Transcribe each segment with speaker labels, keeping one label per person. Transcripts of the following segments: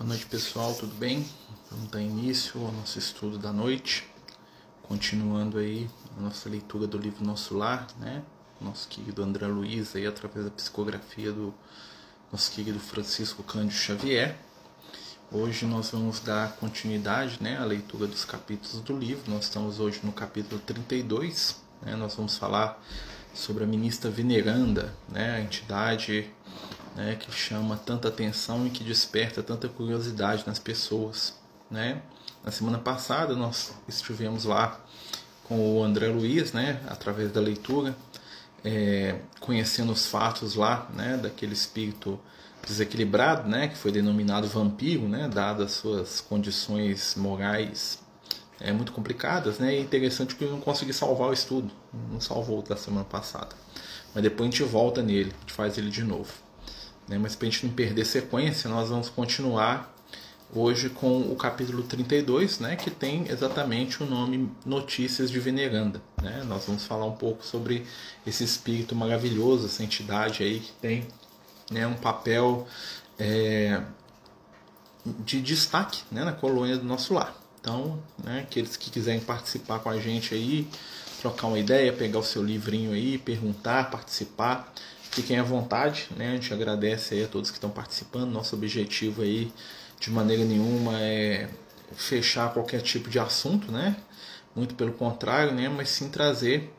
Speaker 1: Boa noite, pessoal, tudo bem? Vamos dar início ao nosso estudo da noite, continuando aí a nossa leitura do livro Nosso Lar, né? Nosso querido André Luiz, aí, através da psicografia do nosso querido Francisco Cândido Xavier. Hoje nós vamos dar continuidade né, à leitura dos capítulos do livro. Nós estamos hoje no capítulo 32. Né, nós vamos falar sobre a ministra veneranda, né, a entidade né, que chama tanta atenção e que desperta tanta curiosidade nas pessoas. Né? Na semana passada nós estivemos lá com o André Luiz, né, através da leitura, é, conhecendo os fatos lá né, daquele espírito desequilibrado, né, que foi denominado vampiro, né, dadas as suas condições morais é, muito complicadas, né, e interessante que ele não conseguiu salvar o estudo, não salvou da semana passada. Mas depois a gente volta nele, a gente faz ele de novo. Né? Mas para a gente não perder sequência, nós vamos continuar hoje com o capítulo 32, né, que tem exatamente o nome Notícias de Veneranda. Né? Nós vamos falar um pouco sobre esse espírito maravilhoso, essa entidade aí que tem né, um papel é, de destaque né, na colônia do nosso lar. Então, né, aqueles que quiserem participar com a gente aí, trocar uma ideia, pegar o seu livrinho aí, perguntar, participar, Fiquem à vontade, né? A gente agradece a todos que estão participando. Nosso objetivo aí, de maneira nenhuma, é fechar qualquer tipo de assunto, né? Muito pelo contrário, né? Mas sim trazer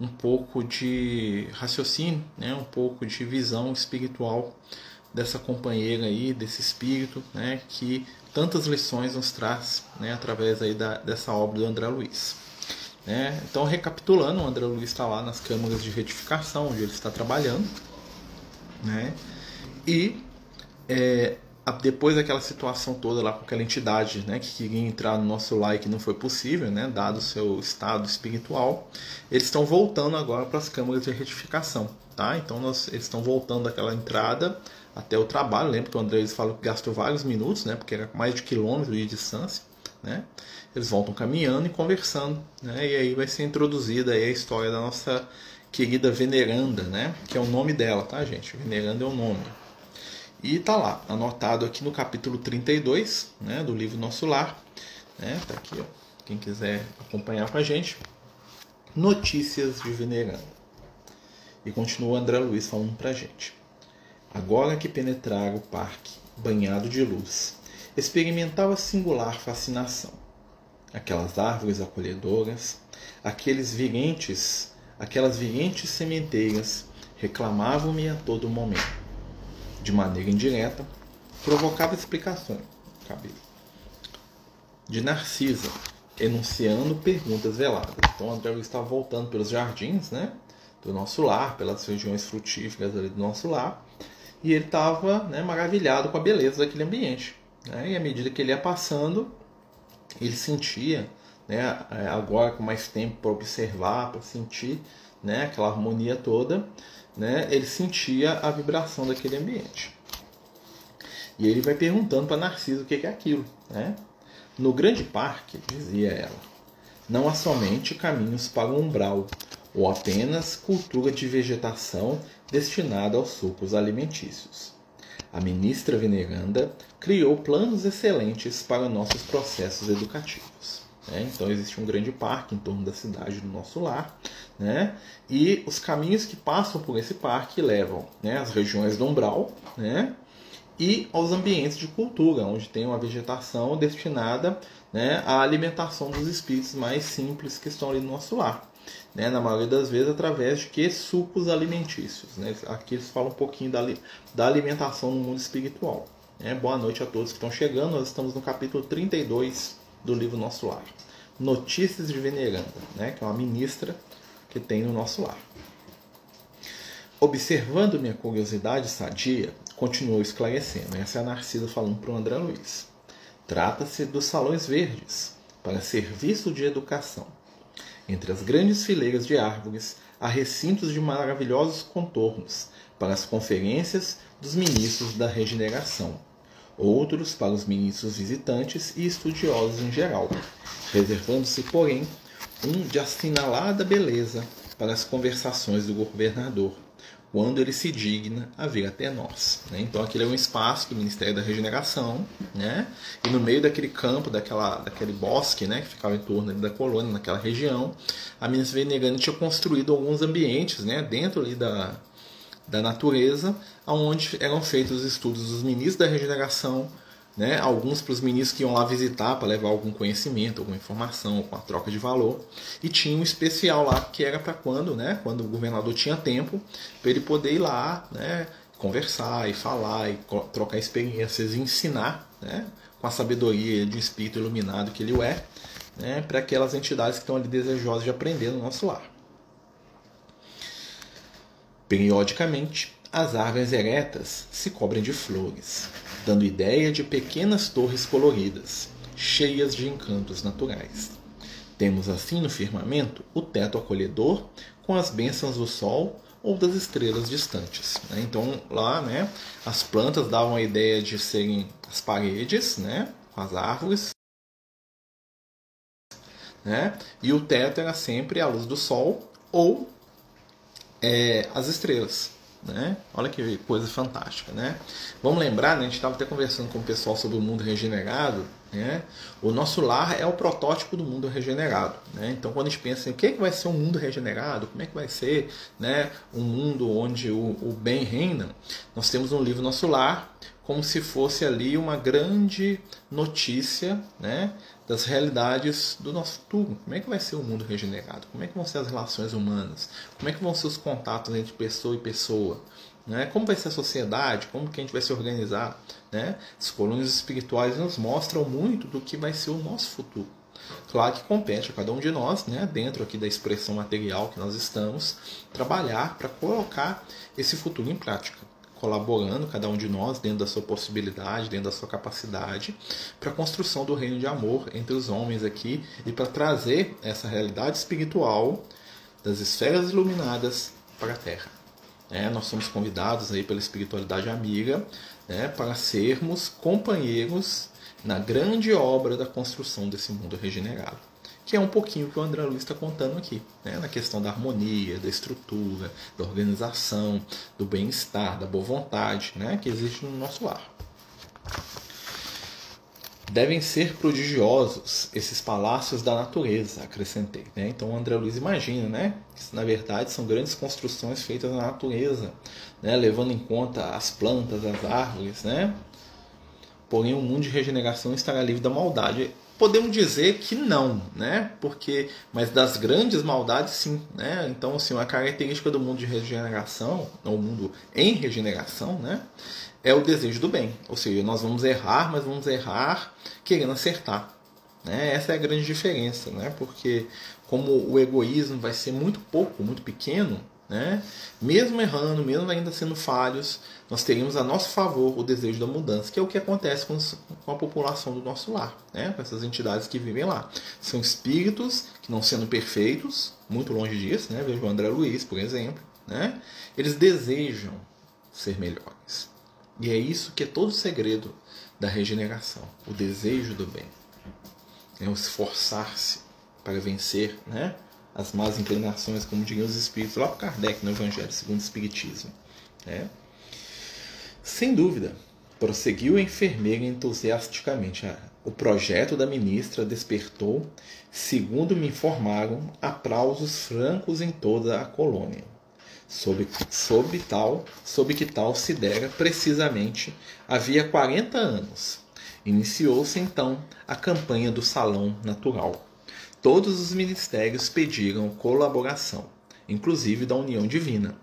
Speaker 1: um pouco de raciocínio, né? Um pouco de visão espiritual dessa companheira aí, desse espírito, né? Que tantas lições nos traz, né? Através aí da, dessa obra do André Luiz. Né? Então, recapitulando, o André Luiz está lá nas câmaras de retificação, onde ele está trabalhando. Né? E é, depois daquela situação toda lá com aquela entidade né, que queria entrar no nosso lar e que não foi possível, né, dado o seu estado espiritual, eles estão voltando agora para as câmaras de retificação. Tá? Então nós, eles estão voltando daquela entrada até o trabalho. Lembra que o André falou que gastou vários minutos, né, porque era mais de quilômetro de distância. Né? Eles voltam caminhando e conversando, né? E aí vai ser introduzida a história da nossa querida Veneranda, né? Que é o nome dela, tá, gente? Veneranda é o nome. E tá lá, anotado aqui no capítulo 32, né, do livro Nosso Lar, né? Tá aqui, ó. Quem quiser acompanhar com a gente. Notícias de Veneranda. E continua André Luiz falando pra gente. Agora que penetrara o parque, banhado de luz, experimentava singular fascinação aquelas árvores acolhedoras, aqueles virentes, aquelas virentes sementeiras reclamavam-me a todo momento. De maneira indireta, provocava explicações. Cabelo. De Narcisa, enunciando perguntas veladas. Então André estava voltando pelos jardins, né, do nosso lar, pelas regiões frutíferas ali do nosso lar, e ele estava né, maravilhado com a beleza daquele ambiente. Né, e à medida que ele ia passando, ele sentia, né, é, agora com mais tempo para observar, para sentir né, aquela harmonia toda, né, ele sentia a vibração daquele ambiente. E ele vai perguntando para Narciso o que é aquilo. Né? No grande parque, dizia ela, não há somente caminhos para o umbral, ou apenas cultura de vegetação destinada aos sucos alimentícios. A ministra veneranda criou planos excelentes para nossos processos educativos. Né? Então existe um grande parque em torno da cidade do nosso lar, né? e os caminhos que passam por esse parque levam né, às regiões do umbral né, e aos ambientes de cultura, onde tem uma vegetação destinada né, à alimentação dos espíritos mais simples que estão ali no nosso lar né, na maioria das vezes através de que sucos alimentícios. Né? Aqui eles falam um pouquinho da, da alimentação no mundo espiritual. Né? Boa noite a todos que estão chegando. Nós estamos no capítulo 32 do livro Nosso Lar. Notícias de Veneranda, né? que é uma ministra que tem no nosso lar. Observando minha curiosidade sadia, continuou esclarecendo. Essa é a Narcisa falando para o André Luiz. Trata-se dos salões verdes, para serviço de educação entre as grandes fileiras de árvores, há recintos de maravilhosos contornos para as conferências dos ministros da regeneração, outros para os ministros visitantes e estudiosos em geral, reservando-se, porém, um de assinalada beleza para as conversações do governador, quando ele se digna a vir até nós. Né? Então aquele é um espaço do Ministério da Regeneração, né? e no meio daquele campo, daquela, daquele bosque né? que ficava em torno da colônia, naquela região, a Ministra Veneranda tinha construído alguns ambientes né? dentro ali da, da natureza, onde eram feitos os estudos dos ministros da regeneração, né? alguns para os ministros que iam lá visitar para levar algum conhecimento, alguma informação, com a troca de valor. E tinha um especial lá que era para quando, né? quando o governador tinha tempo, para ele poder ir lá, né? conversar e falar e trocar experiências e ensinar, né? com a sabedoria de um espírito iluminado que ele é, né? para aquelas entidades que estão ali desejosas de aprender no nosso lar. Periodicamente, as árvores eretas se cobrem de flores, dando ideia de pequenas torres coloridas, cheias de encantos naturais. Temos assim no firmamento o teto acolhedor com as bênçãos do sol ou das estrelas distantes. Né? Então lá, né, as plantas davam a ideia de serem as paredes, né, com as árvores, né, e o teto era sempre a luz do sol ou é, as estrelas. Né? Olha que coisa fantástica, né? Vamos lembrar, né? a gente estava até conversando com o pessoal sobre o mundo regenerado, né? O nosso lar é o protótipo do mundo regenerado, né? Então, quando a gente pensa em o que, é que vai ser um mundo regenerado, como é que vai ser, né? Um mundo onde o, o bem reina, nós temos um livro Nosso Lar como se fosse ali uma grande notícia, né? Das realidades do nosso futuro. Como é que vai ser o mundo regenerado? Como é que vão ser as relações humanas? Como é que vão ser os contatos entre pessoa e pessoa? Né? Como vai ser a sociedade? Como que a gente vai se organizar? Né? As espirituais nos mostram muito do que vai ser o nosso futuro. Claro que compete a cada um de nós, né, dentro aqui da expressão material que nós estamos, trabalhar para colocar esse futuro em prática colaborando, cada um de nós, dentro da sua possibilidade, dentro da sua capacidade, para a construção do reino de amor entre os homens aqui e para trazer essa realidade espiritual das esferas iluminadas para a Terra. É, nós somos convidados aí pela espiritualidade amiga né, para sermos companheiros na grande obra da construção desse mundo regenerado que é um pouquinho que o André Luiz está contando aqui, né? na questão da harmonia, da estrutura, da organização, do bem-estar, da boa vontade né? que existe no nosso lar. Devem ser prodigiosos esses palácios da natureza, acrescentei. Né? Então o André Luiz imagina né? que, na verdade, são grandes construções feitas na natureza, né? levando em conta as plantas, as árvores, né? porém o mundo de regeneração estará livre da maldade podemos dizer que não, né? Porque, mas das grandes maldades, sim, né? Então, assim, uma característica do mundo de regeneração, ou mundo em regeneração, né? É o desejo do bem. Ou seja, nós vamos errar, mas vamos errar querendo acertar. Né? Essa é a grande diferença, né? Porque como o egoísmo vai ser muito pouco, muito pequeno, né? Mesmo errando, mesmo ainda sendo falhos, nós teríamos a nosso favor o desejo da mudança, que é o que acontece com, com a população do nosso lar, né? com essas entidades que vivem lá. São espíritos que, não sendo perfeitos, muito longe disso, né? veja o André Luiz, por exemplo, né? eles desejam ser melhores. E é isso que é todo o segredo da regeneração, o desejo do bem. É o esforçar-se para vencer né? as más inclinações, como diriam os espíritos, lá para Kardec no Evangelho segundo o Espiritismo. Né? Sem dúvida, prosseguiu a enfermeira entusiasticamente. O projeto da ministra despertou, segundo me informaram, aplausos francos em toda a colônia. Sob, sob, tal, sob que tal se dera precisamente havia 40 anos. Iniciou-se então a campanha do Salão Natural Todos os ministérios pediram colaboração, inclusive da União Divina,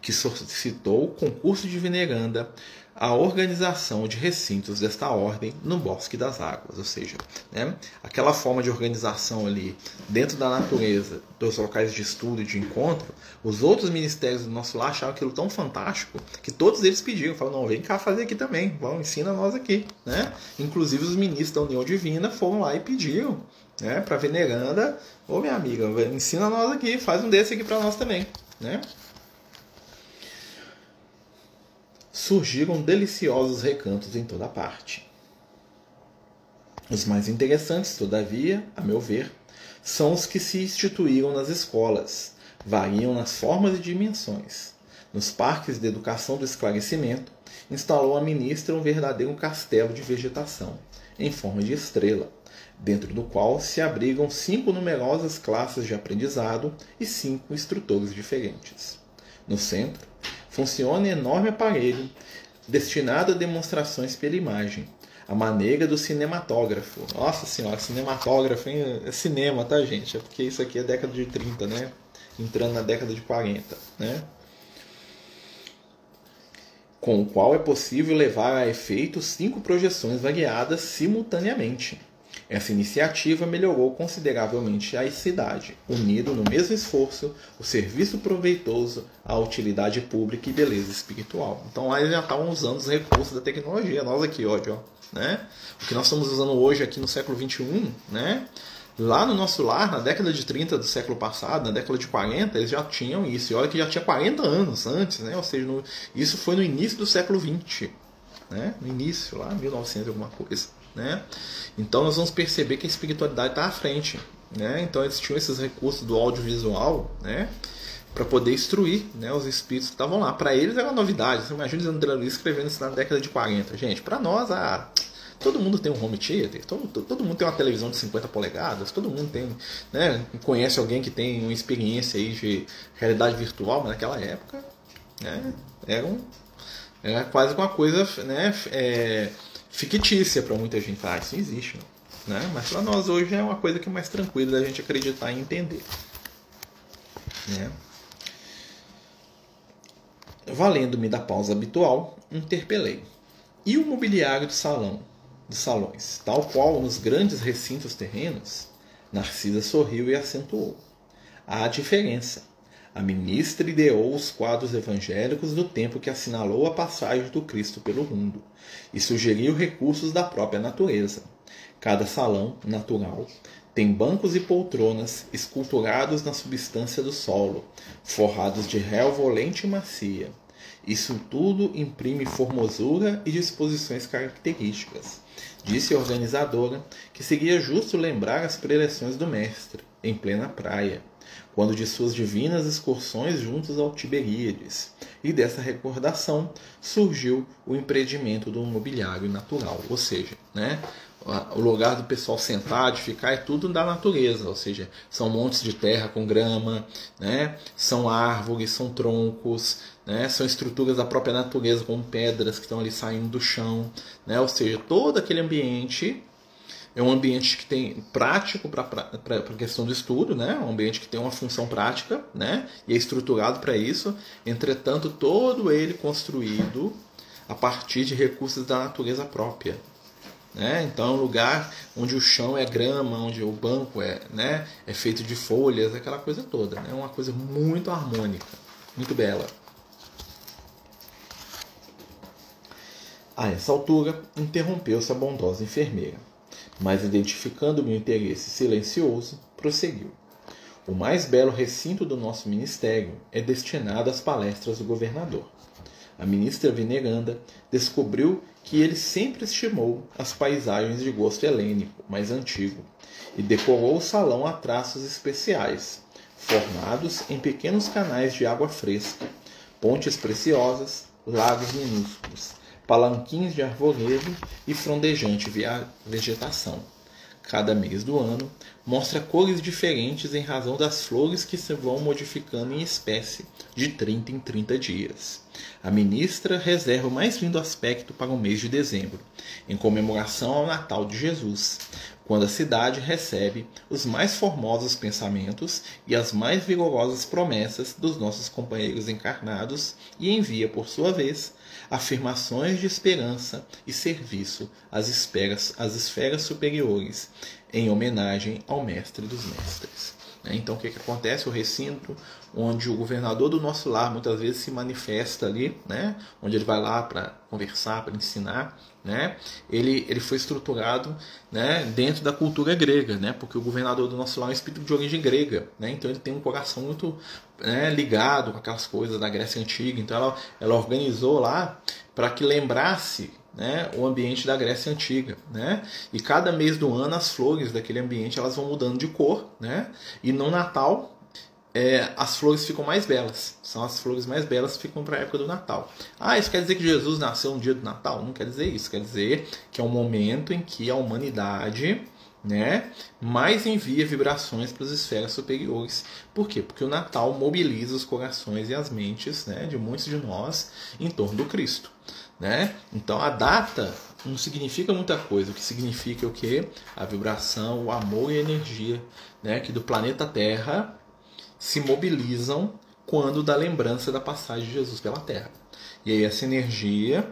Speaker 1: que solicitou o concurso de veneranda a organização de recintos desta ordem no Bosque das Águas, ou seja, né, aquela forma de organização ali dentro da natureza, dos locais de estudo e de encontro, os outros ministérios do nosso lar acharam aquilo tão fantástico que todos eles pediram, falaram, não, vem cá fazer aqui também, vamos, ensina nós aqui, né? Inclusive os ministros da União Divina foram lá e pediram, né, para veneranda, ô minha amiga, ensina nós aqui, faz um desse aqui para nós também, né? surgiram deliciosos recantos em toda parte. Os mais interessantes, todavia, a meu ver, são os que se instituíram nas escolas, variam nas formas e dimensões. nos parques de educação do esclarecimento, instalou a ministra um verdadeiro castelo de vegetação, em forma de estrela, dentro do qual se abrigam cinco numerosas classes de aprendizado e cinco instrutores diferentes. No centro, funciona enorme aparelho destinado a demonstrações pela imagem, a maneira do cinematógrafo. Nossa senhora, cinematógrafo hein? é cinema, tá, gente? É porque isso aqui é década de 30, né? Entrando na década de 40, né? Com o qual é possível levar a efeito cinco projeções variadas simultaneamente. Essa iniciativa melhorou consideravelmente a cidade, unindo no mesmo esforço o serviço proveitoso, a utilidade pública e beleza espiritual. Então lá eles já estavam usando os recursos da tecnologia. Nós aqui, ó, né? O que nós estamos usando hoje aqui no século 21, né? Lá no nosso lar, na década de 30 do século passado, na década de 40, eles já tinham isso. E olha que já tinha 40 anos antes, né? Ou seja, no, isso foi no início do século 20, né? No início, lá 1900 alguma coisa, né? Então nós vamos perceber que a espiritualidade está à frente, né? Então eles tinham esses recursos do audiovisual, né? Para poder instruir né, os espíritos que estavam lá. Para eles era uma novidade. Você imagina André Luiz escrevendo isso na década de 40. Gente, para nós, ah, todo mundo tem um home theater, todo, todo mundo tem uma televisão de 50 polegadas, todo mundo tem, né, conhece alguém que tem uma experiência aí de realidade virtual, mas naquela época né, era, um, era quase uma coisa né, é, fictícia para muita gente. Ah, isso não existe, não. Né? Mas para nós hoje é uma coisa que é mais tranquila da gente acreditar e entender. Né? Valendo-me da pausa habitual, interpelei. E o mobiliário do salão, dos salões, tal qual nos grandes recintos terrenos? Narcisa sorriu e acentuou. Há diferença. A ministra ideou os quadros evangélicos do tempo que assinalou a passagem do Cristo pelo mundo e sugeriu recursos da própria natureza. Cada salão, natural, tem bancos e poltronas esculturados na substância do solo, forrados de relva olente e macia. Isso tudo imprime formosura e disposições características. Disse a organizadora que seria justo lembrar as preleções do mestre, em plena praia quando de suas divinas excursões juntos ao Tiberíades, e dessa recordação surgiu o empreendimento do mobiliário natural, ou seja, né, o lugar do pessoal sentar, de ficar, é tudo da natureza, ou seja, são montes de terra com grama, né, são árvores, são troncos, né, são estruturas da própria natureza, como pedras que estão ali saindo do chão, né, ou seja, todo aquele ambiente é um ambiente que tem prático para a questão do estudo, né? um ambiente que tem uma função prática né? e é estruturado para isso, entretanto, todo ele construído a partir de recursos da natureza própria. Né? Então é um lugar onde o chão é grama, onde o banco é, né? é feito de folhas, aquela coisa toda. É né? uma coisa muito harmônica, muito bela. A essa altura, interrompeu-se a bondosa enfermeira mas identificando meu interesse silencioso, prosseguiu. O mais belo recinto do nosso ministério é destinado às palestras do governador. A ministra veneranda descobriu que ele sempre estimou as paisagens de gosto helênico mais antigo e decorou o salão a traços especiais, formados em pequenos canais de água fresca, pontes preciosas, lagos minúsculos, palanquins de arvoredo e frondejante vegetação. Cada mês do ano mostra cores diferentes em razão das flores que se vão modificando em espécie de 30 em 30 dias. A ministra reserva o mais lindo aspecto para o mês de dezembro, em comemoração ao Natal de Jesus, quando a cidade recebe os mais formosos pensamentos e as mais vigorosas promessas dos nossos companheiros encarnados e envia, por sua vez, afirmações de esperança e serviço às esferas, às esferas superiores, em homenagem ao Mestre dos Mestres. Né? Então, o que, que acontece? O recinto onde o governador do nosso lar muitas vezes se manifesta ali, né? onde ele vai lá para conversar, para ensinar, né? ele, ele foi estruturado né? dentro da cultura grega, né? porque o governador do nosso lar é um espírito de origem grega, né? então ele tem um coração muito né, ligado com aquelas coisas da Grécia Antiga. Então ela, ela organizou lá para que lembrasse né, o ambiente da Grécia Antiga. Né? E cada mês do ano as flores daquele ambiente elas vão mudando de cor. Né? E no Natal é, as flores ficam mais belas. São as flores mais belas que ficam para a época do Natal. Ah, isso quer dizer que Jesus nasceu no dia do Natal? Não quer dizer isso. Quer dizer que é um momento em que a humanidade né, mais envia vibrações para as esferas superiores. Por quê? Porque o Natal mobiliza os corações e as mentes né, de muitos de nós em torno do Cristo. Né? Então a data não significa muita coisa. O que significa é o que? A vibração, o amor e a energia né, que do planeta Terra se mobilizam quando da lembrança da passagem de Jesus pela Terra. E aí essa energia,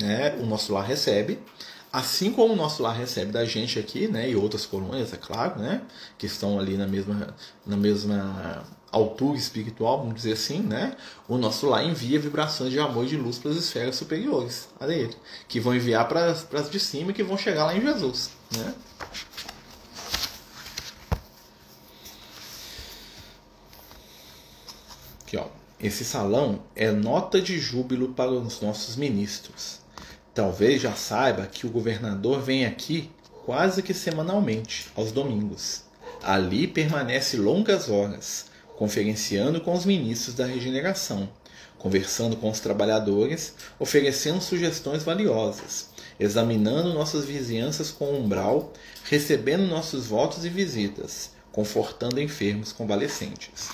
Speaker 1: né, o nosso lar recebe, assim como o nosso lar recebe da gente aqui, né, e outras colônias, é claro, né, que estão ali na mesma, na mesma altura espiritual, vamos dizer assim, né, o nosso lar envia vibrações de amor e de luz para as esferas superiores, ele, que vão enviar para as de cima e que vão chegar lá em Jesus, né. Aqui, ó. Esse salão é nota de júbilo para os nossos ministros. Talvez já saiba que o governador vem aqui quase que semanalmente, aos domingos. Ali permanece longas horas, conferenciando com os ministros da regeneração, conversando com os trabalhadores, oferecendo sugestões valiosas, examinando nossas vizinhanças com umbral, recebendo nossos votos e visitas, confortando enfermos convalescentes.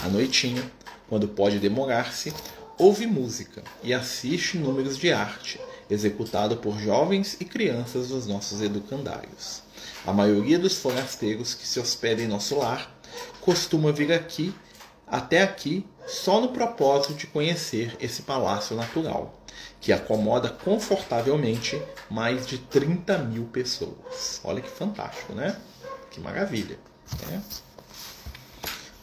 Speaker 1: À noitinha, quando pode demorar-se, ouve música e assiste números de arte, executado por jovens e crianças dos nossos educandários. A maioria dos forasteiros que se hospedam em nosso lar costuma vir aqui, até aqui, só no propósito de conhecer esse palácio natural, que acomoda confortavelmente mais de 30 mil pessoas. Olha que fantástico, né? Que maravilha. Né?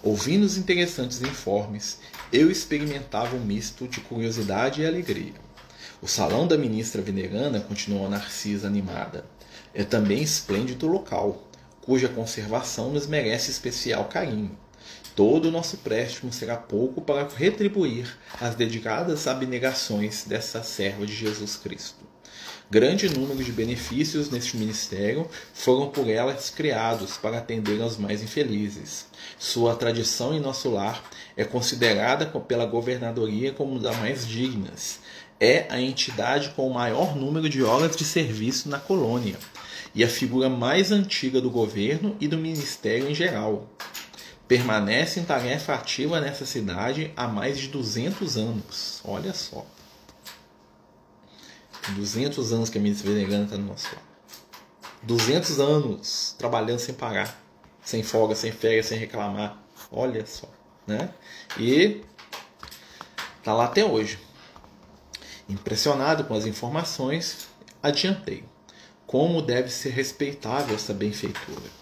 Speaker 1: Ouvindo os interessantes informes, eu experimentava um misto de curiosidade e alegria. O salão da ministra veneranda, continuou Narcisa animada, é também esplêndido local, cuja conservação nos merece especial carinho. Todo o nosso préstimo será pouco para retribuir as dedicadas abnegações dessa serva de Jesus Cristo. Grande número de benefícios neste ministério foram por elas criados para atender aos mais infelizes. Sua tradição em nosso lar é considerada pela governadoria como das mais dignas. É a entidade com o maior número de horas de serviço na colônia e a figura mais antiga do governo e do ministério em geral. Permanece em tarefa ativa nessa cidade há mais de 200 anos. Olha só. 200 anos que a ministra veneranda está no nosso lado. 200 anos trabalhando sem parar, sem folga, sem férias, sem reclamar. Olha só, né? E tá lá até hoje. Impressionado com as informações, adiantei. Como deve ser respeitável essa benfeitura.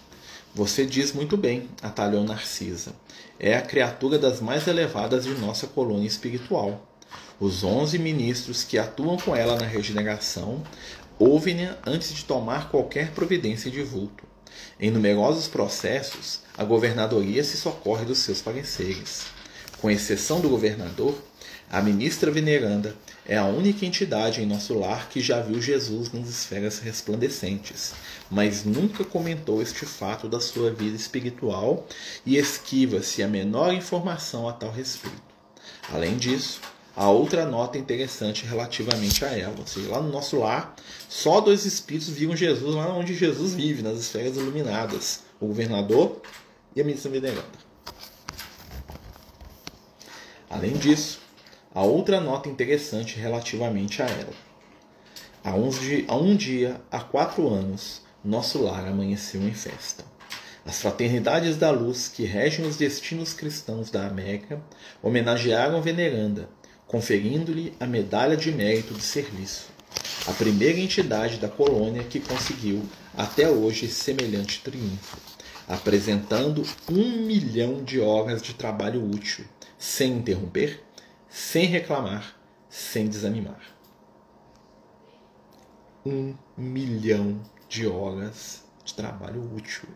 Speaker 1: Você diz muito bem, atalhou Narcisa. É a criatura das mais elevadas de nossa colônia espiritual. Os onze ministros que atuam com ela na regeneração ouvem-na antes de tomar qualquer providência de vulto. Em numerosos processos, a governadoria se socorre dos seus pareceres. Com exceção do governador, a ministra veneranda é a única entidade em nosso lar que já viu Jesus nas esferas resplandecentes, mas nunca comentou este fato da sua vida espiritual e esquiva-se a menor informação a tal respeito. Além disso, a outra nota interessante relativamente a ela. Ou seja, lá no nosso lar, só dois espíritos viram Jesus lá onde Jesus vive, nas esferas iluminadas: o governador e a ministra veneranda. Além disso, a outra nota interessante relativamente a ela. Há, um dia, há quatro anos, nosso lar amanheceu em festa. As fraternidades da luz que regem os destinos cristãos da América homenagearam Veneranda, conferindo-lhe a medalha de mérito de serviço, a primeira entidade da colônia que conseguiu até hoje semelhante triunfo, apresentando um milhão de horas de trabalho útil, sem interromper, sem reclamar, sem desanimar. Um milhão de horas de trabalho útil,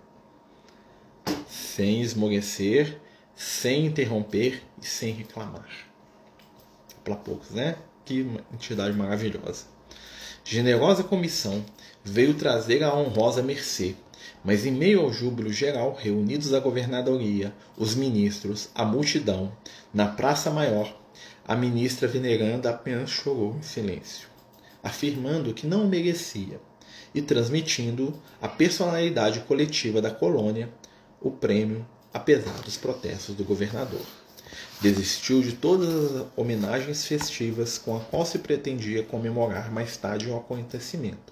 Speaker 1: sem esmorecer, sem interromper e sem reclamar para poucos, né? Que entidade maravilhosa. Generosa comissão veio trazer a honrosa mercê Mas em meio ao júbilo geral, reunidos a governadoria, os ministros, a multidão, na Praça Maior, a ministra veneranda apenas chorou em silêncio, afirmando que não merecia e transmitindo à personalidade coletiva da colônia o prêmio, apesar dos protestos do governador. Desistiu de todas as homenagens festivas com a qual se pretendia comemorar mais tarde o acontecimento,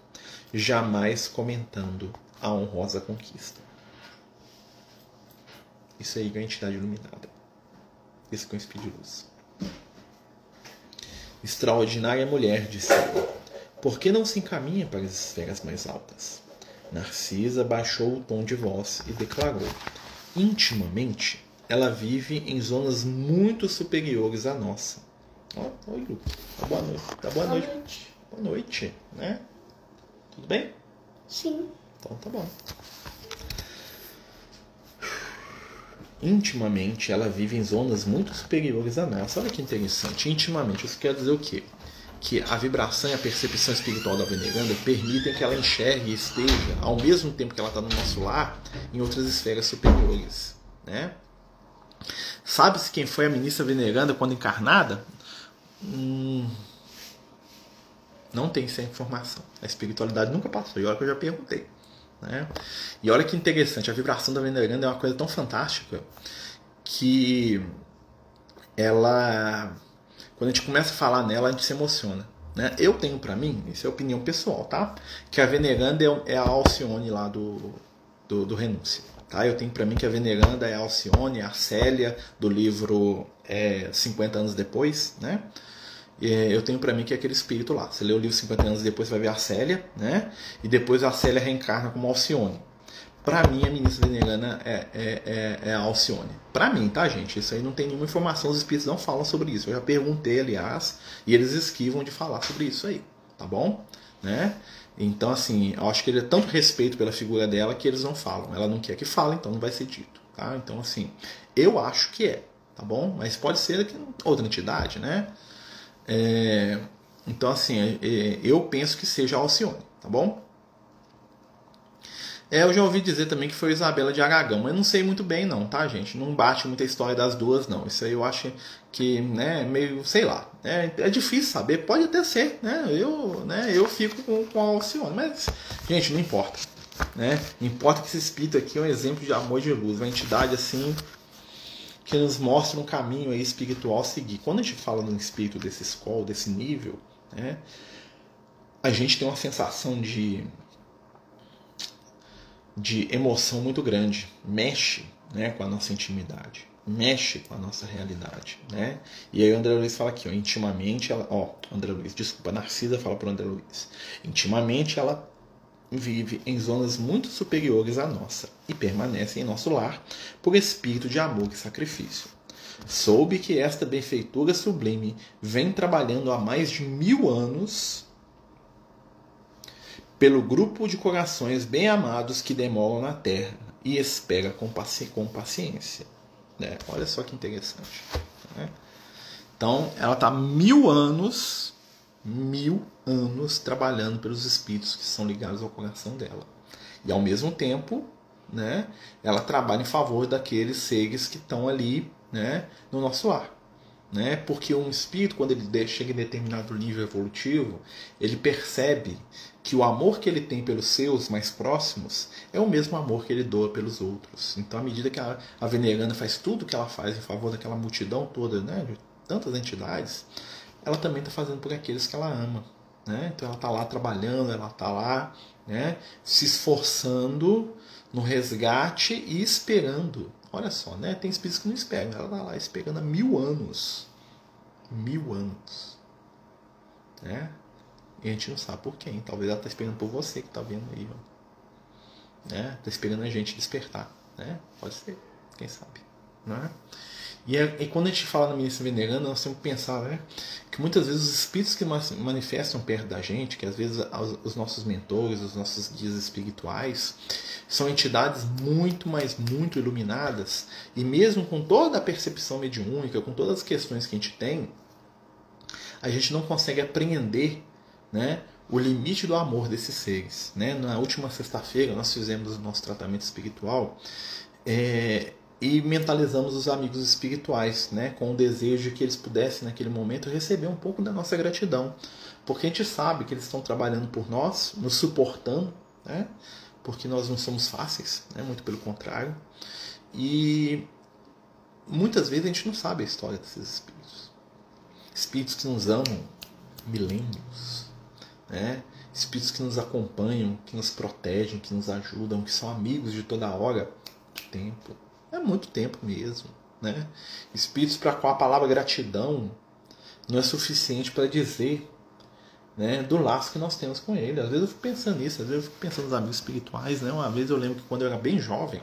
Speaker 1: jamais comentando a honrosa conquista. Isso aí é a entidade iluminada. Isso com espírito de luz. Extraordinária mulher, disse ele. Por que não se encaminha para as esferas mais altas? Narcisa baixou o tom de voz e declarou: Intimamente, ela vive em zonas muito superiores à nossa. Oh, oi, Lu. Tá boa noite. Tá boa, boa noite. noite. Boa noite, né? Tudo bem?
Speaker 2: Sim.
Speaker 1: Então tá bom. Intimamente, ela vive em zonas muito superiores à nossa. Olha que interessante. Intimamente, isso quer dizer o quê? Que a vibração e a percepção espiritual da veneranda permitem que ela enxergue e esteja, ao mesmo tempo que ela está no nosso lar, em outras esferas superiores. Né? Sabe-se quem foi a ministra veneranda quando encarnada? Hum, não tem essa informação. A espiritualidade nunca passou. E olha que eu já perguntei. Né? E olha que interessante, a vibração da veneranda é uma coisa tão fantástica que ela, quando a gente começa a falar nela, a gente se emociona. Né? Eu tenho para mim, isso é opinião pessoal, tá? Que a veneranda é, é a Alcione lá do, do, do Renúncia. Tá? Eu tenho para mim que a veneranda é a Alcione, a Célia do livro é, 50 anos depois, né? É, eu tenho para mim que é aquele espírito lá. Você lê o livro 50 anos depois, vai ver a Célia, né? E depois a Célia reencarna como Alcione. Para mim, a ministra venerana é, é, é, é a Alcione. Para mim, tá, gente? Isso aí não tem nenhuma informação, os espíritos não falam sobre isso. Eu já perguntei, aliás, e eles esquivam de falar sobre isso aí, tá bom? Né? Então, assim, eu acho que ele é tanto respeito pela figura dela que eles não falam. Ela não quer que fale, então não vai ser dito, tá? Então, assim, eu acho que é, tá bom? Mas pode ser que outra entidade, né? É, então, assim, é, é, eu penso que seja Alcione, tá bom? É, eu já ouvi dizer também que foi Isabela de Aragão, mas não sei muito bem não, tá, gente? Não bate muita história das duas, não. Isso aí eu acho que, né, meio, sei lá. É, é difícil saber, pode até ser, né? Eu, né, eu fico com, com a Alcione, mas, gente, não importa. Né? Importa que esse espírito aqui é um exemplo de amor de luz, uma entidade assim que nos mostra um caminho aí espiritual a seguir. Quando a gente fala num espírito desse escola, desse nível, né, a gente tem uma sensação de, de emoção muito grande. Mexe né, com a nossa intimidade. Mexe com a nossa realidade, né? E aí o André Luiz fala aqui, ó, intimamente ela, ó, André Luiz, desculpa, Narcisa fala para o André Luiz. Intimamente ela vive em zonas muito superiores à nossa e permanece em nosso lar por espírito de amor e sacrifício. Soube que esta benfeitura sublime vem trabalhando há mais de mil anos pelo grupo de corações bem amados que demoram na terra e espera com, paci com paciência. Né? Olha só que interessante. Né? Então, ela está mil anos mil anos trabalhando pelos espíritos que são ligados ao coração dela. E ao mesmo tempo, né, ela trabalha em favor daqueles seres que estão ali né, no nosso ar. Né? Porque um espírito, quando ele chega em determinado nível evolutivo, ele percebe que o amor que ele tem pelos seus mais próximos é o mesmo amor que ele doa pelos outros. Então, à medida que a, a veneranda faz tudo que ela faz em favor daquela multidão toda, né, de tantas entidades, ela também está fazendo por aqueles que ela ama. Né? Então ela está lá trabalhando, ela está lá né, se esforçando no resgate e esperando. Olha só, né? tem espíritos que não esperam, ela está lá esperando há mil anos. Mil anos. Né? E a gente não sabe por quem. Talvez ela está esperando por você que está vendo aí. Está né? Tá esperando a gente despertar. Né? Pode ser, quem sabe. Né? E, é, e, quando a gente fala na ministra veneranda, nós temos que pensar né, que muitas vezes os espíritos que manifestam perto da gente, que às vezes os nossos mentores, os nossos guias espirituais, são entidades muito, mas muito iluminadas, e mesmo com toda a percepção mediúnica, com todas as questões que a gente tem, a gente não consegue apreender né, o limite do amor desses seres. Né? Na última sexta-feira nós fizemos o nosso tratamento espiritual é, e mentalizamos os amigos espirituais, né? com o desejo de que eles pudessem naquele momento receber um pouco da nossa gratidão, porque a gente sabe que eles estão trabalhando por nós, nos suportando, né? porque nós não somos fáceis, né? muito pelo contrário, e muitas vezes a gente não sabe a história desses espíritos, espíritos que nos amam milênios né? Espíritos que nos acompanham, que nos protegem, que nos ajudam, que são amigos de toda hora. Tempo. É muito tempo mesmo. Né? Espíritos para qual a palavra gratidão não é suficiente para dizer né, do laço que nós temos com ele. Às vezes eu fico pensando nisso, às vezes eu fico pensando nos amigos espirituais. Né? Uma vez eu lembro que quando eu era bem jovem,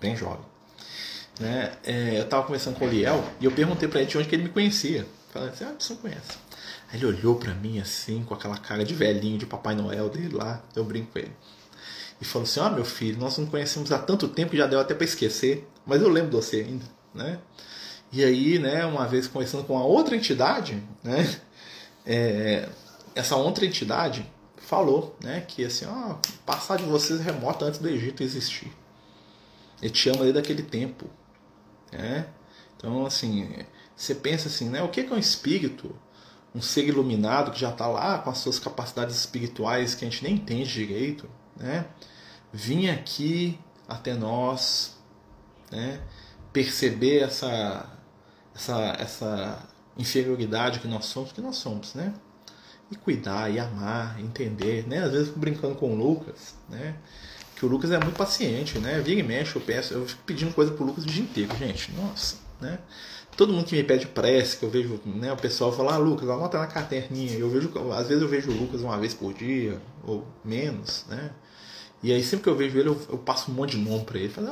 Speaker 1: bem jovem, né, é, eu estava conversando com o Liel e eu perguntei para ele de onde que ele me conhecia. Falei assim, ah, você não conhece. Aí ele olhou para mim assim, com aquela cara de velhinho, de Papai Noel dele lá, eu brinco com ele. E falou assim: Ó, oh, meu filho, nós não conhecemos há tanto tempo que já deu até para esquecer, mas eu lembro de você ainda, né? E aí, né, uma vez conversando com uma outra entidade, né, é, essa outra entidade falou, né, que assim, ó, oh, passar de vocês é remota antes do Egito existir. Ele te ama desde aquele tempo, né? Então, assim, você pensa assim, né, o que é um espírito? um ser iluminado que já está lá com as suas capacidades espirituais que a gente nem entende direito, né? Vinha aqui até nós, né? Perceber essa, essa, essa inferioridade que nós somos, que nós somos, né? E cuidar, e amar, entender, né? Às vezes brincando com o Lucas, né? Que o Lucas é muito paciente, né? Vira e mexe, eu peço, eu fico pedindo coisa pro Lucas o dia inteiro, gente. Nossa, né? todo mundo que me pede prece, que eu vejo, né, o pessoal fala, ah, Lucas, anota na caderninha. Eu vejo, às vezes eu vejo o Lucas uma vez por dia, ou menos, né? E aí sempre que eu vejo ele, eu, eu passo um monte de nome para ele. Falo,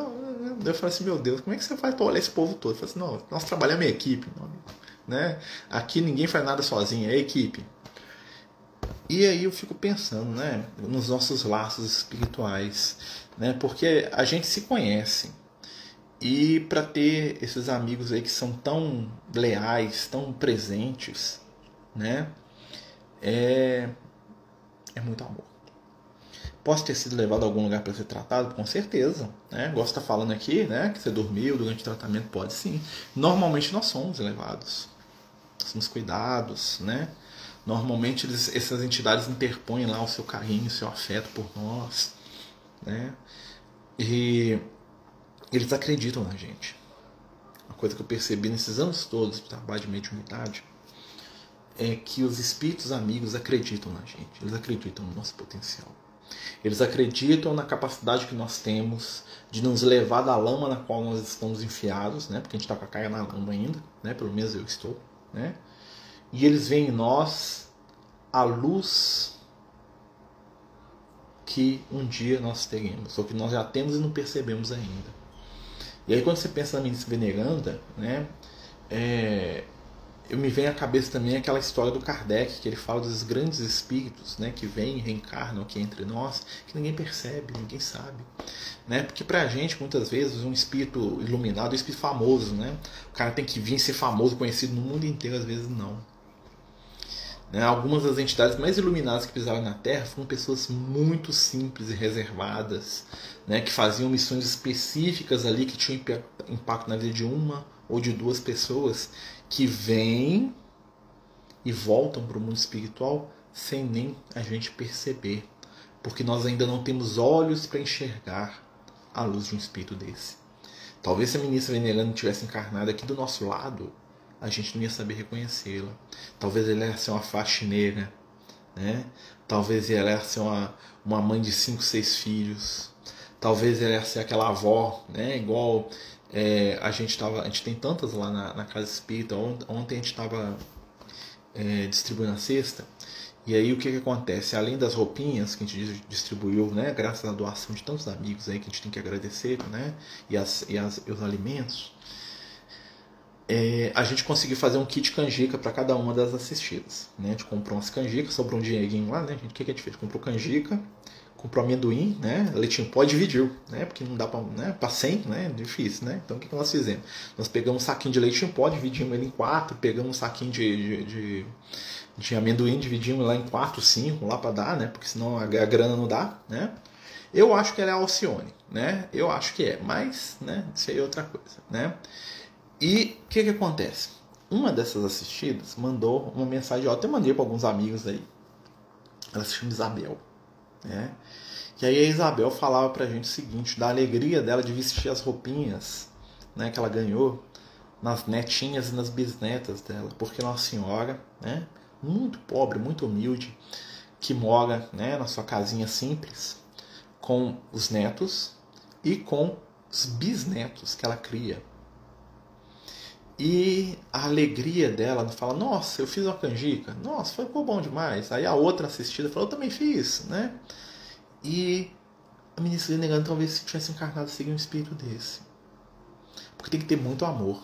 Speaker 1: eu falo assim, meu Deus, como é que você faz para olhar esse povo todo? Eu falo assim, não, nós trabalhamos em equipe, né? Aqui ninguém faz nada sozinho, é equipe. E aí eu fico pensando, né, nos nossos laços espirituais, né? Porque a gente se conhece, e para ter esses amigos aí que são tão leais, tão presentes, né? É, é muito amor. Posso ter sido levado a algum lugar para ser tratado? Com certeza. Né? De estar falando aqui né, que você dormiu durante o tratamento, pode sim. Normalmente nós somos levados. Somos cuidados, né? Normalmente eles, essas entidades interpõem lá o seu carinho, o seu afeto por nós, né? E eles acreditam na gente. Uma coisa que eu percebi nesses anos todos de trabalho de mediunidade é que os espíritos amigos acreditam na gente, eles acreditam no nosso potencial. Eles acreditam na capacidade que nós temos de nos levar da lama na qual nós estamos enfiados, né? Porque a gente está com a cara na lama ainda, né? Pelo menos eu estou, né? E eles veem em nós a luz que um dia nós teremos, ou que nós já temos e não percebemos ainda. E aí quando você pensa na ministra veneranda, né, é, eu me vem à cabeça também aquela história do Kardec, que ele fala dos grandes espíritos né, que vêm e reencarnam aqui entre nós, que ninguém percebe, ninguém sabe. Né? Porque pra gente, muitas vezes, um espírito iluminado um espírito famoso. Né? O cara tem que vir ser famoso, conhecido no mundo inteiro, às vezes não. Né? Algumas das entidades mais iluminadas que pisaram na Terra foram pessoas muito simples e reservadas, né? que faziam missões específicas ali que tinham impacto na vida de uma ou de duas pessoas que vêm e voltam para o mundo espiritual sem nem a gente perceber, porque nós ainda não temos olhos para enxergar a luz de um espírito desse. Talvez se a ministra veneranda tivesse encarnado aqui do nosso lado, a gente não ia saber reconhecê-la. Talvez ela ia ser uma faxineira, né? Talvez ela ia ser uma, uma mãe de cinco, seis filhos. Talvez ela ia ser aquela avó, né? Igual é, a gente tava, a gente tem tantas lá na, na casa espírita. Ontem a gente estava é, distribuindo a cesta. E aí o que, que acontece? Além das roupinhas que a gente distribuiu, né, graças à doação de tantos amigos aí que a gente tem que agradecer, né, e, as, e, as, e os alimentos, é, a gente conseguiu fazer um kit canjica para cada uma das assistidas. Né? A gente comprou umas canjicas, sobrou um dinheirinho lá, né? O que, que a gente fez? Comprou canjica, comprou amendoim, né? Leitinho pó dividiu, né? Porque não dá para né? Pra 100, né? Difícil, né? Então o que, que nós fizemos? Nós pegamos um saquinho de leite em pó, dividimos ele em quatro, pegamos um saquinho de, de, de, de amendoim, dividimos lá em quatro, cinco, lá para dar, né? Porque senão a, a grana não dá, né? Eu acho que ela é Alcione, né? Eu acho que é, mas, né? Isso aí é outra coisa, né? E o que que acontece? Uma dessas assistidas mandou uma mensagem, ó, até mandei para alguns amigos aí. Ela se chama Isabel, né? E aí a Isabel falava pra gente o seguinte, da alegria dela de vestir as roupinhas, né, que ela ganhou nas netinhas e nas bisnetas dela, porque Nossa Senhora, né, muito pobre, muito humilde, que mora, né, na sua casinha simples, com os netos e com os bisnetos que ela cria. E a alegria dela fala: Nossa, eu fiz uma canjica, nossa, ficou bom demais. Aí a outra assistida falou: Eu também fiz, né? E a ministra negando talvez se tivesse encarnado seguir um espírito desse. Porque tem que ter muito amor.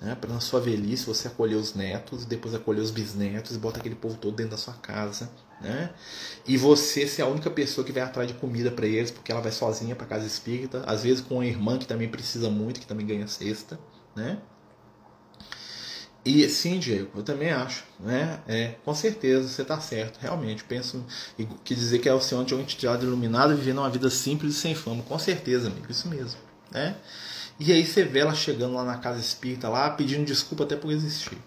Speaker 1: Né? Para na sua velhice você acolher os netos, depois acolher os bisnetos e botar aquele povo todo dentro da sua casa né? E você ser a única pessoa que vai atrás de comida para eles, porque ela vai sozinha para casa espírita, às vezes com uma irmã que também precisa muito, que também ganha cesta, né? E sim, Diego, eu também acho, né? É, com certeza você está certo, realmente. Penso que dizer que é o Senhor de uma entidade iluminada vivendo uma vida simples e sem fama, com certeza, amigo, isso mesmo, né? E aí você vê ela chegando lá na casa espírita lá, pedindo desculpa até por existir.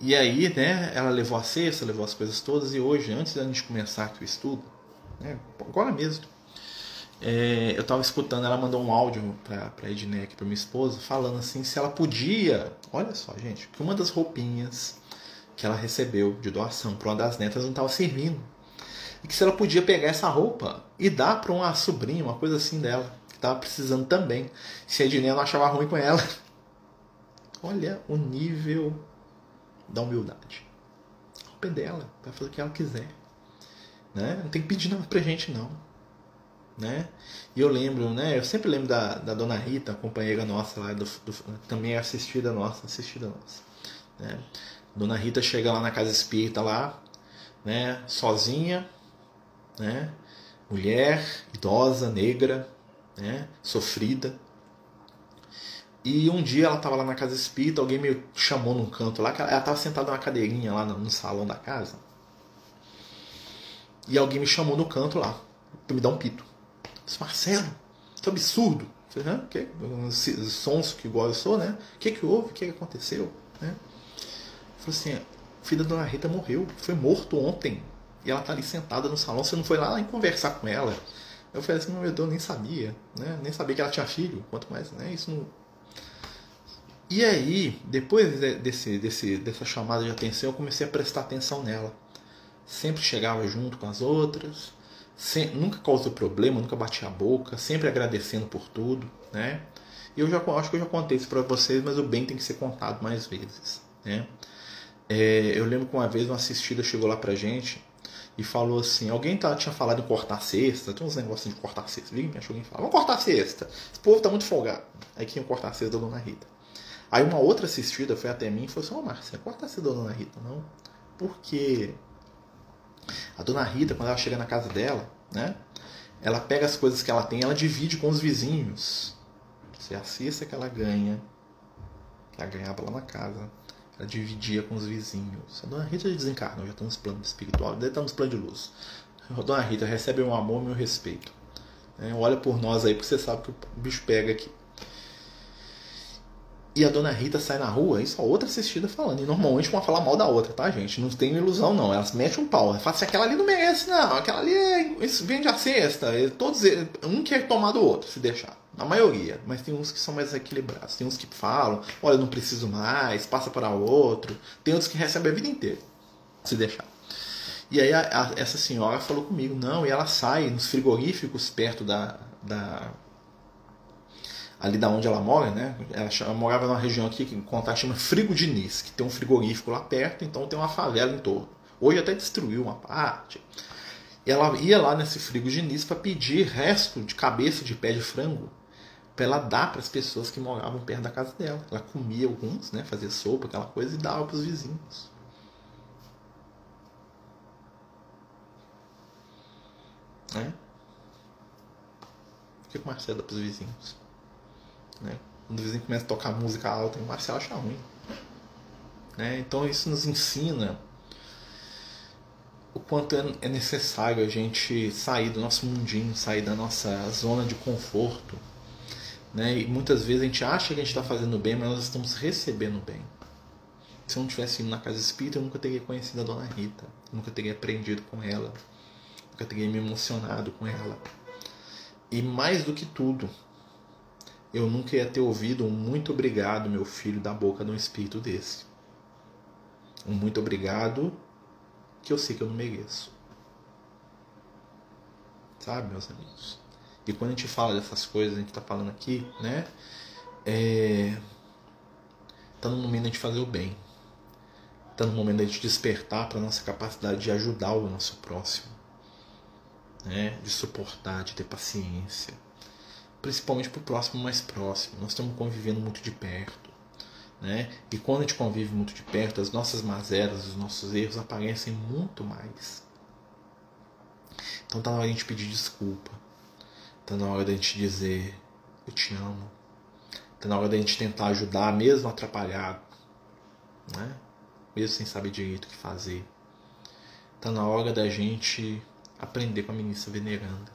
Speaker 1: E aí, né, ela levou a cesta, levou as coisas todas, e hoje, antes da gente começar aqui o estudo, né, agora mesmo, é, eu estava escutando, ela mandou um áudio para a Ednei aqui, para minha esposa, falando assim, se ela podia, olha só, gente, que uma das roupinhas que ela recebeu de doação para uma das netas não estava servindo. E que se ela podia pegar essa roupa e dar para uma sobrinha, uma coisa assim dela, que estava precisando também, se a Ednei não achava ruim com ela. Olha o nível da humildade. A culpa é dela, vai fazer o que ela quiser. Né? Não tem que pedir nada pra gente, não. Né? E eu lembro, né? Eu sempre lembro da, da dona Rita, companheira nossa lá, do, do, também é assistida nossa, assistida nossa. Né? Dona Rita chega lá na casa espírita lá, né? Sozinha, né? Mulher, idosa, negra, né? Sofrida, e um dia ela estava lá na casa espírita, alguém me chamou num canto lá, ela estava sentada numa cadeirinha lá no, salão da casa. E alguém me chamou no canto lá, para me dar um pito. Disse, Marcelo, que absurdo. Hã? que? Sonso que igual eu sou, né? O que, que houve? O que, que aconteceu? Né? Falei assim, o filho da dona Rita morreu, foi morto ontem. E ela tá ali sentada no salão, você não foi lá, lá conversar com ela. Eu falei assim, meu Deus, nem sabia, né? Nem sabia que ela tinha filho, quanto mais, né? Isso não e aí, depois desse, desse, dessa chamada de atenção, eu comecei a prestar atenção nela. Sempre chegava junto com as outras, sempre, nunca causou problema, nunca batia a boca, sempre agradecendo por tudo, né? Eu já acho que eu já contei isso para vocês, mas o bem tem que ser contado mais vezes, né? É, eu lembro que uma vez uma assistida chegou lá pra gente e falou assim: alguém tá, tinha falado em cortar cesta, tem uns negócios de cortar cesta, liga, achou alguém falou: vamos cortar cesta, esse povo tá muito folgado. Aí quem cortar a cesta da dona Rita. Aí uma outra assistida foi até mim e falou assim: Ô oh, Márcia, corta essa dona Rita, não? Porque a dona Rita, quando ela chega na casa dela, né? Ela pega as coisas que ela tem ela divide com os vizinhos. Você assista que ela ganha. Ela ganhava lá na casa. Ela dividia com os vizinhos. A dona Rita desencarnou, já está nos planos espirituais, deve estar nos planos de luz. A dona Rita recebe um amor e meu respeito. É, olha por nós aí, porque você sabe que o bicho pega aqui e a dona Rita sai na rua, isso a outra assistida falando. E normalmente uma fala mal da outra, tá, gente? Não tem ilusão, não. Elas metem um pau. Fala assim, aquela ali não merece, não. Aquela ali é, vende a cesta. Todos, um quer tomar do outro, se deixar. A maioria. Mas tem uns que são mais equilibrados. Tem uns que falam, olha, não preciso mais, passa para outro. Tem outros que recebem a vida inteira, se deixar. E aí a, a, essa senhora falou comigo, não, e ela sai nos frigoríficos perto da, da ali da onde ela mora, né? Ela, ela morava numa região aqui que contar chama Frigo Diniz, que tem um frigorífico lá perto, então tem uma favela em torno. Hoje até destruiu uma parte. E ela ia lá nesse Frigo Diniz para pedir resto de cabeça de pé de frango para ela dar para as pessoas que moravam perto da casa dela. Ela comia alguns, né? Fazia sopa, aquela coisa e dava para os vizinhos. Né? que o Marcelo dá pros vizinhos? Né? Quando o vizinho começa a tocar música alta, o Marcelo acha ruim. Né? Então isso nos ensina o quanto é, necessário a gente sair do nosso mundinho, sair da nossa zona de conforto. Né? E muitas vezes a gente acha que a gente está fazendo bem, mas nós estamos recebendo bem. Se eu não tivesse ido na casa espírita, eu nunca teria conhecido a dona Rita, eu nunca teria aprendido com ela, nunca teria me emocionado com ela. E mais do que tudo, eu nunca ia ter ouvido um muito obrigado, meu filho, da boca de um espírito desse. Um muito obrigado que eu sei que eu não mereço. Sabe, meus amigos? E quando a gente fala dessas coisas, a gente está falando aqui, né? É... Tá no momento de a gente fazer o bem. Tá no momento de a gente despertar para nossa capacidade de ajudar o nosso próximo. Né? De suportar, de ter paciência. Principalmente para o próximo mais próximo. Nós estamos convivendo muito de perto. Né? E quando a gente convive muito de perto, as nossas mazelas, os nossos erros aparecem muito mais. Então tá na hora de a gente pedir desculpa. Tá na hora de a gente dizer eu te amo. Tá na hora de a gente tentar ajudar, mesmo atrapalhado. Né? Mesmo sem saber direito o que fazer. Tá na hora da gente aprender com a ministra veneranda.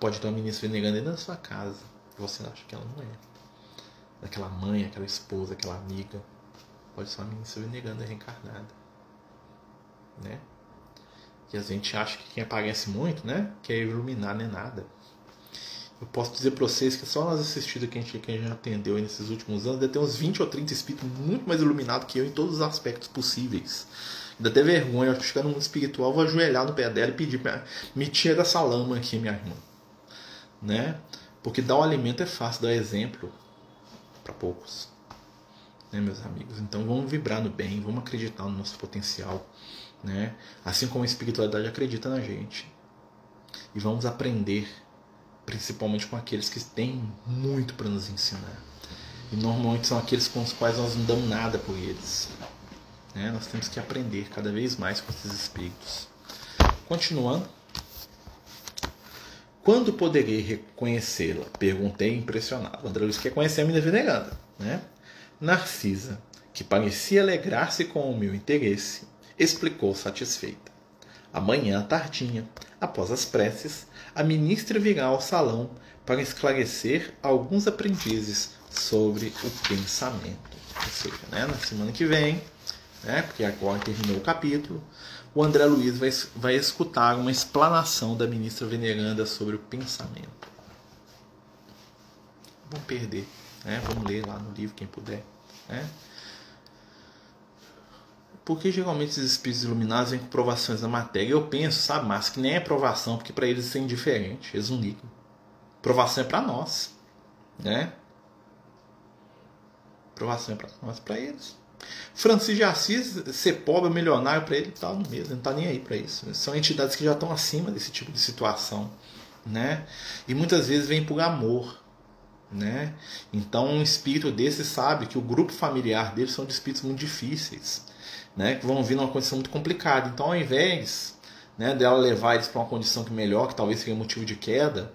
Speaker 1: Pode ter uma ministra veneranda dentro da sua casa. Você acha que ela não é daquela mãe, aquela esposa, aquela amiga. Pode ser uma ministra negando a reencarnada. Né? E a gente acha que quem aparece muito, né? Quer iluminar, nem é nada. Eu posso dizer para vocês que só nas assistidas que a gente, que a gente atendeu nesses últimos anos, deve ter uns 20 ou 30 espíritos muito mais iluminados que eu em todos os aspectos possíveis. Ainda ter vergonha, eu chegar no mundo espiritual, vou ajoelhar no pé dela e pedir me tira dessa lama aqui, minha irmã. Né? Porque dar o alimento é fácil, dar exemplo para poucos, né, meus amigos? Então vamos vibrar no bem, vamos acreditar no nosso potencial, né? Assim como a espiritualidade acredita na gente. E vamos aprender, principalmente com aqueles que têm muito para nos ensinar. E normalmente são aqueles com os quais nós não damos nada por eles. Né? Nós temos que aprender cada vez mais com esses espíritos. Continuando. Quando poderei reconhecê-la? Perguntei impressionado. André Luiz quer conhecer a menina veneranda. Né? Narcisa, que parecia alegrar-se com o meu interesse, explicou satisfeita. Amanhã, tardinha, após as preces, a ministra virá ao salão para esclarecer alguns aprendizes sobre o pensamento. Ou seja, né, na semana que vem, né, porque agora terminou o capítulo, o André Luiz vai, vai escutar uma explanação da ministra veneranda sobre o pensamento. Vamos perder, né? vamos ler lá no livro, quem puder. Né? Porque geralmente esses espíritos iluminados vêm com provações da matéria. Eu penso, sabe, mas que nem é provação, porque para eles é indiferente, eles não ligam. Provação é para nós, né? Provação é para nós, para eles. Francisco de Assis, ser pobre, milionário, para ele tá no mesmo, ele não tá nem aí para isso. São entidades que já estão acima desse tipo de situação, né? E muitas vezes vem por amor, né? Então um espírito desse sabe que o grupo familiar dele são de espíritos muito difíceis, né? Que vão vir numa condição muito complicada. Então ao invés né, dela levar eles para uma condição que melhor, que talvez seja motivo de queda,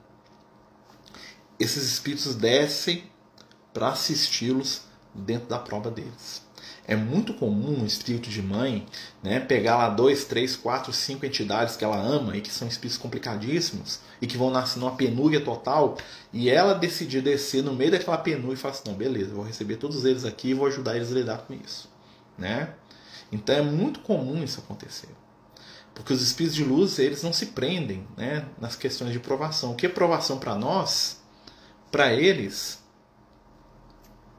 Speaker 1: esses espíritos descem para assisti-los dentro da prova deles. É muito comum um espírito de mãe né, pegar lá dois, três, quatro, cinco entidades que ela ama e que são espíritos complicadíssimos e que vão nascer numa penúria total e ela decidir descer no meio daquela penúria e falar assim: não, beleza, vou receber todos eles aqui e vou ajudar eles a lidar com isso. Né? Então é muito comum isso acontecer. Porque os espíritos de luz eles não se prendem né, nas questões de provação. O que é provação para nós, para eles,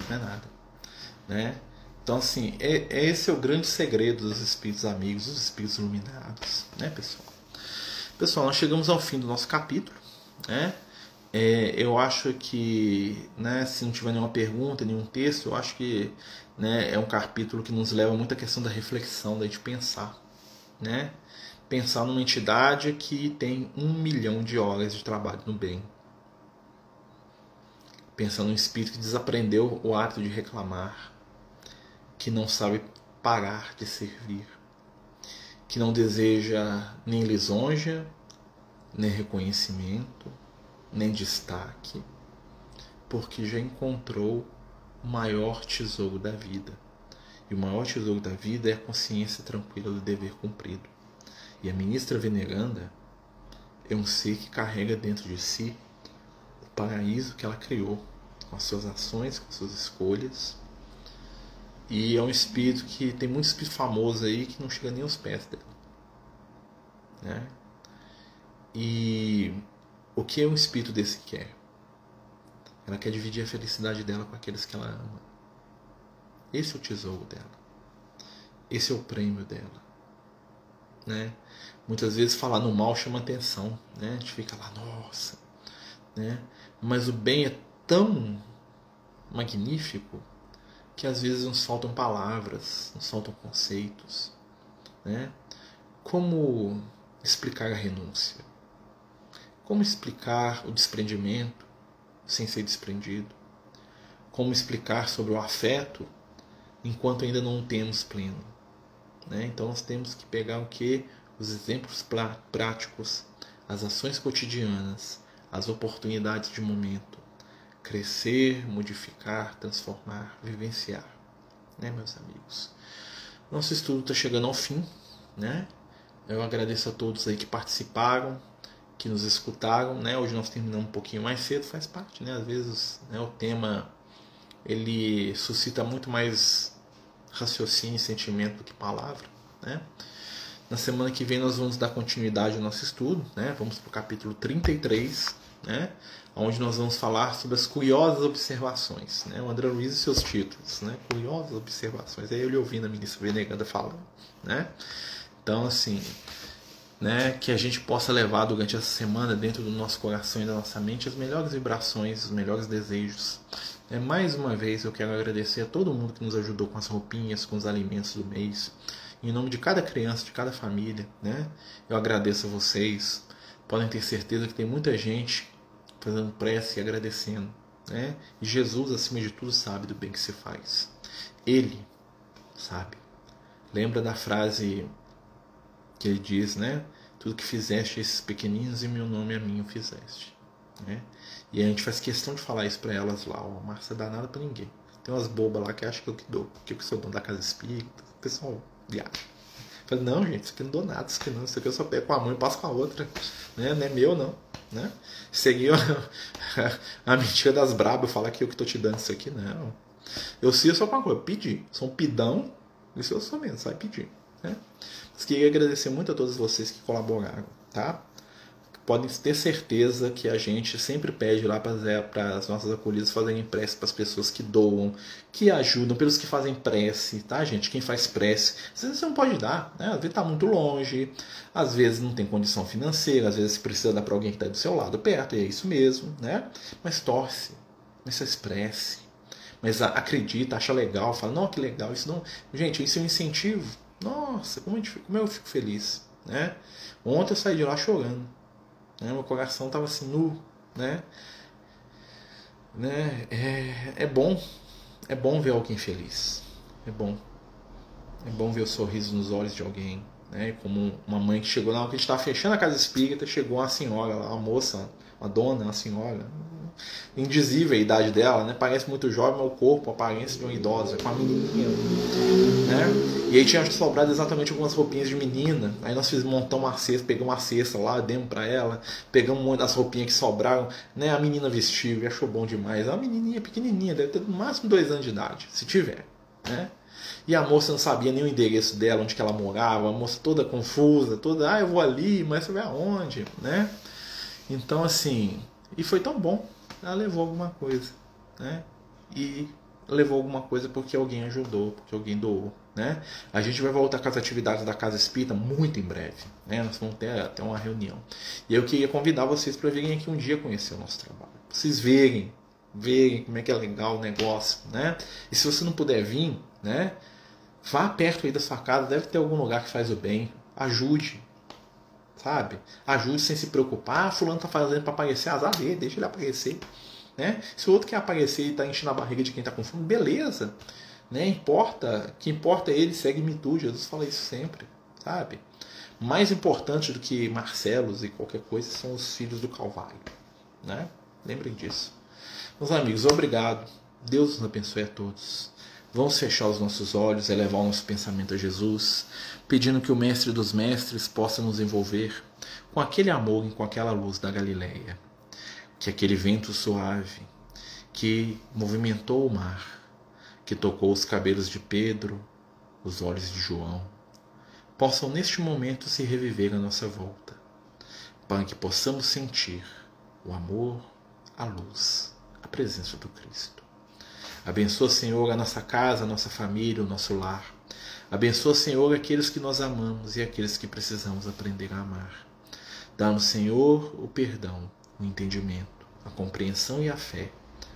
Speaker 1: não é nada. Né? Então, assim, é, é, esse é o grande segredo dos espíritos amigos, dos espíritos iluminados, né, pessoal? Pessoal, nós chegamos ao fim do nosso capítulo, né? É, eu acho que, né, se não tiver nenhuma pergunta, nenhum texto, eu acho que né, é um capítulo que nos leva muito à questão da reflexão, da gente pensar, né? Pensar numa entidade que tem um milhão de horas de trabalho no bem. Pensar num espírito que desaprendeu o ato de reclamar, que não sabe parar de servir, que não deseja nem lisonja, nem reconhecimento, nem destaque, porque já encontrou o maior tesouro da vida. E o maior tesouro da vida é a consciência tranquila do dever cumprido. E a ministra veneranda é um ser que carrega dentro de si o paraíso que ela criou, com as suas ações, com as suas escolhas. E é um espírito que tem muito espírito famoso aí que não chega nem aos pés dela. Né? E o que é um espírito desse quer? Ela quer dividir a felicidade dela com aqueles que ela ama. Esse é o tesouro dela. Esse é o prêmio dela. Né? Muitas vezes falar no mal chama atenção, né? A gente fica lá, nossa, né? Mas o bem é tão magnífico que às vezes nos faltam palavras, nos faltam conceitos, né? Como explicar a renúncia? Como explicar o desprendimento sem ser desprendido? Como explicar sobre o afeto enquanto ainda não o temos pleno? Né? Então nós temos que pegar o que? Os exemplos práticos, as ações cotidianas, as oportunidades de momento. Crescer, modificar, transformar, vivenciar. Né, meus amigos? Nosso estudo está chegando ao fim. Né? Eu agradeço a todos aí que participaram, que nos escutaram. Né? Hoje nós terminamos um pouquinho mais cedo, faz parte. Né? Às vezes né, o tema ele suscita muito mais raciocínio e sentimento do que palavra. Né? Na semana que vem nós vamos dar continuidade ao nosso estudo, né? Vamos para o capítulo 33, né? Onde nós vamos falar sobre as curiosas observações, né? O André Luiz e seus títulos, né? Curiosas observações. Aí ele ouvindo a ministra Veneganda falando, né? Então, assim, né? Que a gente possa levar durante essa semana dentro do nosso coração e da nossa mente as melhores vibrações, os melhores desejos. É, mais uma vez eu quero agradecer a todo mundo que nos ajudou com as roupinhas, com os alimentos do mês em nome de cada criança, de cada família, né? Eu agradeço a vocês. Podem ter certeza que tem muita gente fazendo prece e agradecendo, né? E Jesus, acima de tudo, sabe do bem que se faz. Ele sabe. Lembra da frase que ele diz, né? Tudo que fizeste a esses pequeninos em meu nome a mim o fizeste, né? E a gente faz questão de falar isso para elas lá, ó, Márcia dá nada para ninguém. Tem umas bobas lá que acham que eu que dou, que eu sou dono da casa espírita. O pessoal viagem. Falei, não, gente, isso aqui não dou nada, isso aqui não, isso aqui eu só pego com a mão e passo com a outra. Né? Não é meu, não. Né? A, a mentira das brabas, falar que eu que tô te dando isso aqui, não. Eu sei só com uma coisa, pedir. Sou um pidão, isso eu sou mesmo, sai pedir. Né? Mas queria agradecer muito a todos vocês que colaboraram, tá? Podem ter certeza que a gente sempre pede lá para as nossas acolhidas fazerem prece para as pessoas que doam, que ajudam, pelos que fazem prece, tá, gente? Quem faz prece, às vezes você não pode dar, né? Às vezes está muito longe, às vezes não tem condição financeira, às vezes precisa dar para alguém que está do seu lado perto, e é isso mesmo, né? Mas torce, mas faz prece, mas acredita, acha legal, fala, não, que legal, isso não. Gente, isso é um incentivo. Nossa, como eu fico feliz, né? Ontem eu saí de lá chorando né? Meu coração estava assim nu, né? né? É, é bom, é bom ver alguém feliz, é bom, é bom ver o sorriso nos olhos de alguém, né? Como uma mãe que chegou hora que a gente estava fechando a casa espírita, chegou uma senhora, uma moça, uma dona, uma senhora, indizível a idade dela, né? Parece muito jovem, mas o corpo, a aparência de uma idosa, com uma menininha, né? E aí tinha sobrado exatamente algumas roupinhas de menina. Aí nós fizemos montar uma cesta, pegamos uma cesta lá, demos para ela, pegamos uma das roupinhas que sobraram, né? A menina vestiu e achou bom demais. É uma menininha pequenininha, deve ter no máximo dois anos de idade, se tiver, né? E a moça não sabia nem o endereço dela, onde que ela morava, a moça toda confusa, toda, ah, eu vou ali, mas você vai aonde, né? Então, assim, e foi tão bom, ela levou alguma coisa, né? E levou alguma coisa porque alguém ajudou, porque alguém doou, né? A gente vai voltar com as atividades da Casa Espírita muito em breve, né? Nós vamos ter até uma reunião. E eu queria convidar vocês para virem aqui um dia conhecer o nosso trabalho. Pra vocês verem, verem como é que é legal o negócio, né? E se você não puder vir, né? Vá perto aí da sua casa, deve ter algum lugar que faz o bem. Ajude, sabe? Ajude sem se preocupar. Ah, fulano tá fazendo para aparecer, azar dele, deixa ele aparecer. Né? Se o outro quer aparecer e está enchendo a barriga de quem está com fome, beleza. Né? Importa, que importa é ele, segue-me tu. Jesus fala isso sempre, sabe? Mais importante do que Marcelos e qualquer coisa são os filhos do Calvário. né? Lembrem disso. Meus amigos, obrigado. Deus nos abençoe a todos. Vamos fechar os nossos olhos, elevar o nosso pensamento a Jesus, pedindo que o Mestre dos Mestres possa nos envolver com aquele amor e com aquela luz da Galileia. Que aquele vento suave que movimentou o mar, que tocou os cabelos de Pedro, os olhos de João, possam neste momento se reviver à nossa volta, para que possamos sentir o amor, a luz, a presença do Cristo. Abençoa, Senhor, a nossa casa, a nossa família, o nosso lar. Abençoa, Senhor, aqueles que nós amamos e aqueles que precisamos aprender a amar. Dá-nos, Senhor, o perdão, o entendimento, a compreensão e a fé,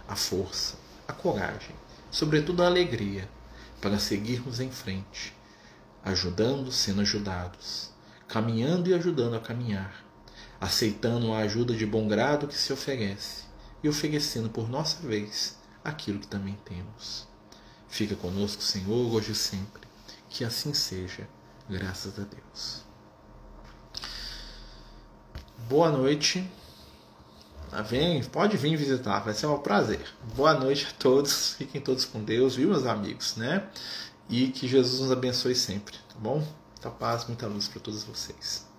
Speaker 1: a força, a coragem, sobretudo a alegria, para seguirmos em frente, ajudando, sendo ajudados, caminhando e ajudando a caminhar, aceitando a ajuda de bom grado que se oferece e oferecendo por nossa vez aquilo que também temos. Fica conosco, Senhor, hoje e sempre. Que assim seja, graças a Deus. Boa noite. Tá vem, pode vir visitar, vai ser um prazer. Boa noite a todos, fiquem todos com Deus, viu, meus amigos, né? E que Jesus nos abençoe sempre, tá bom? Muita paz, muita luz para todos vocês.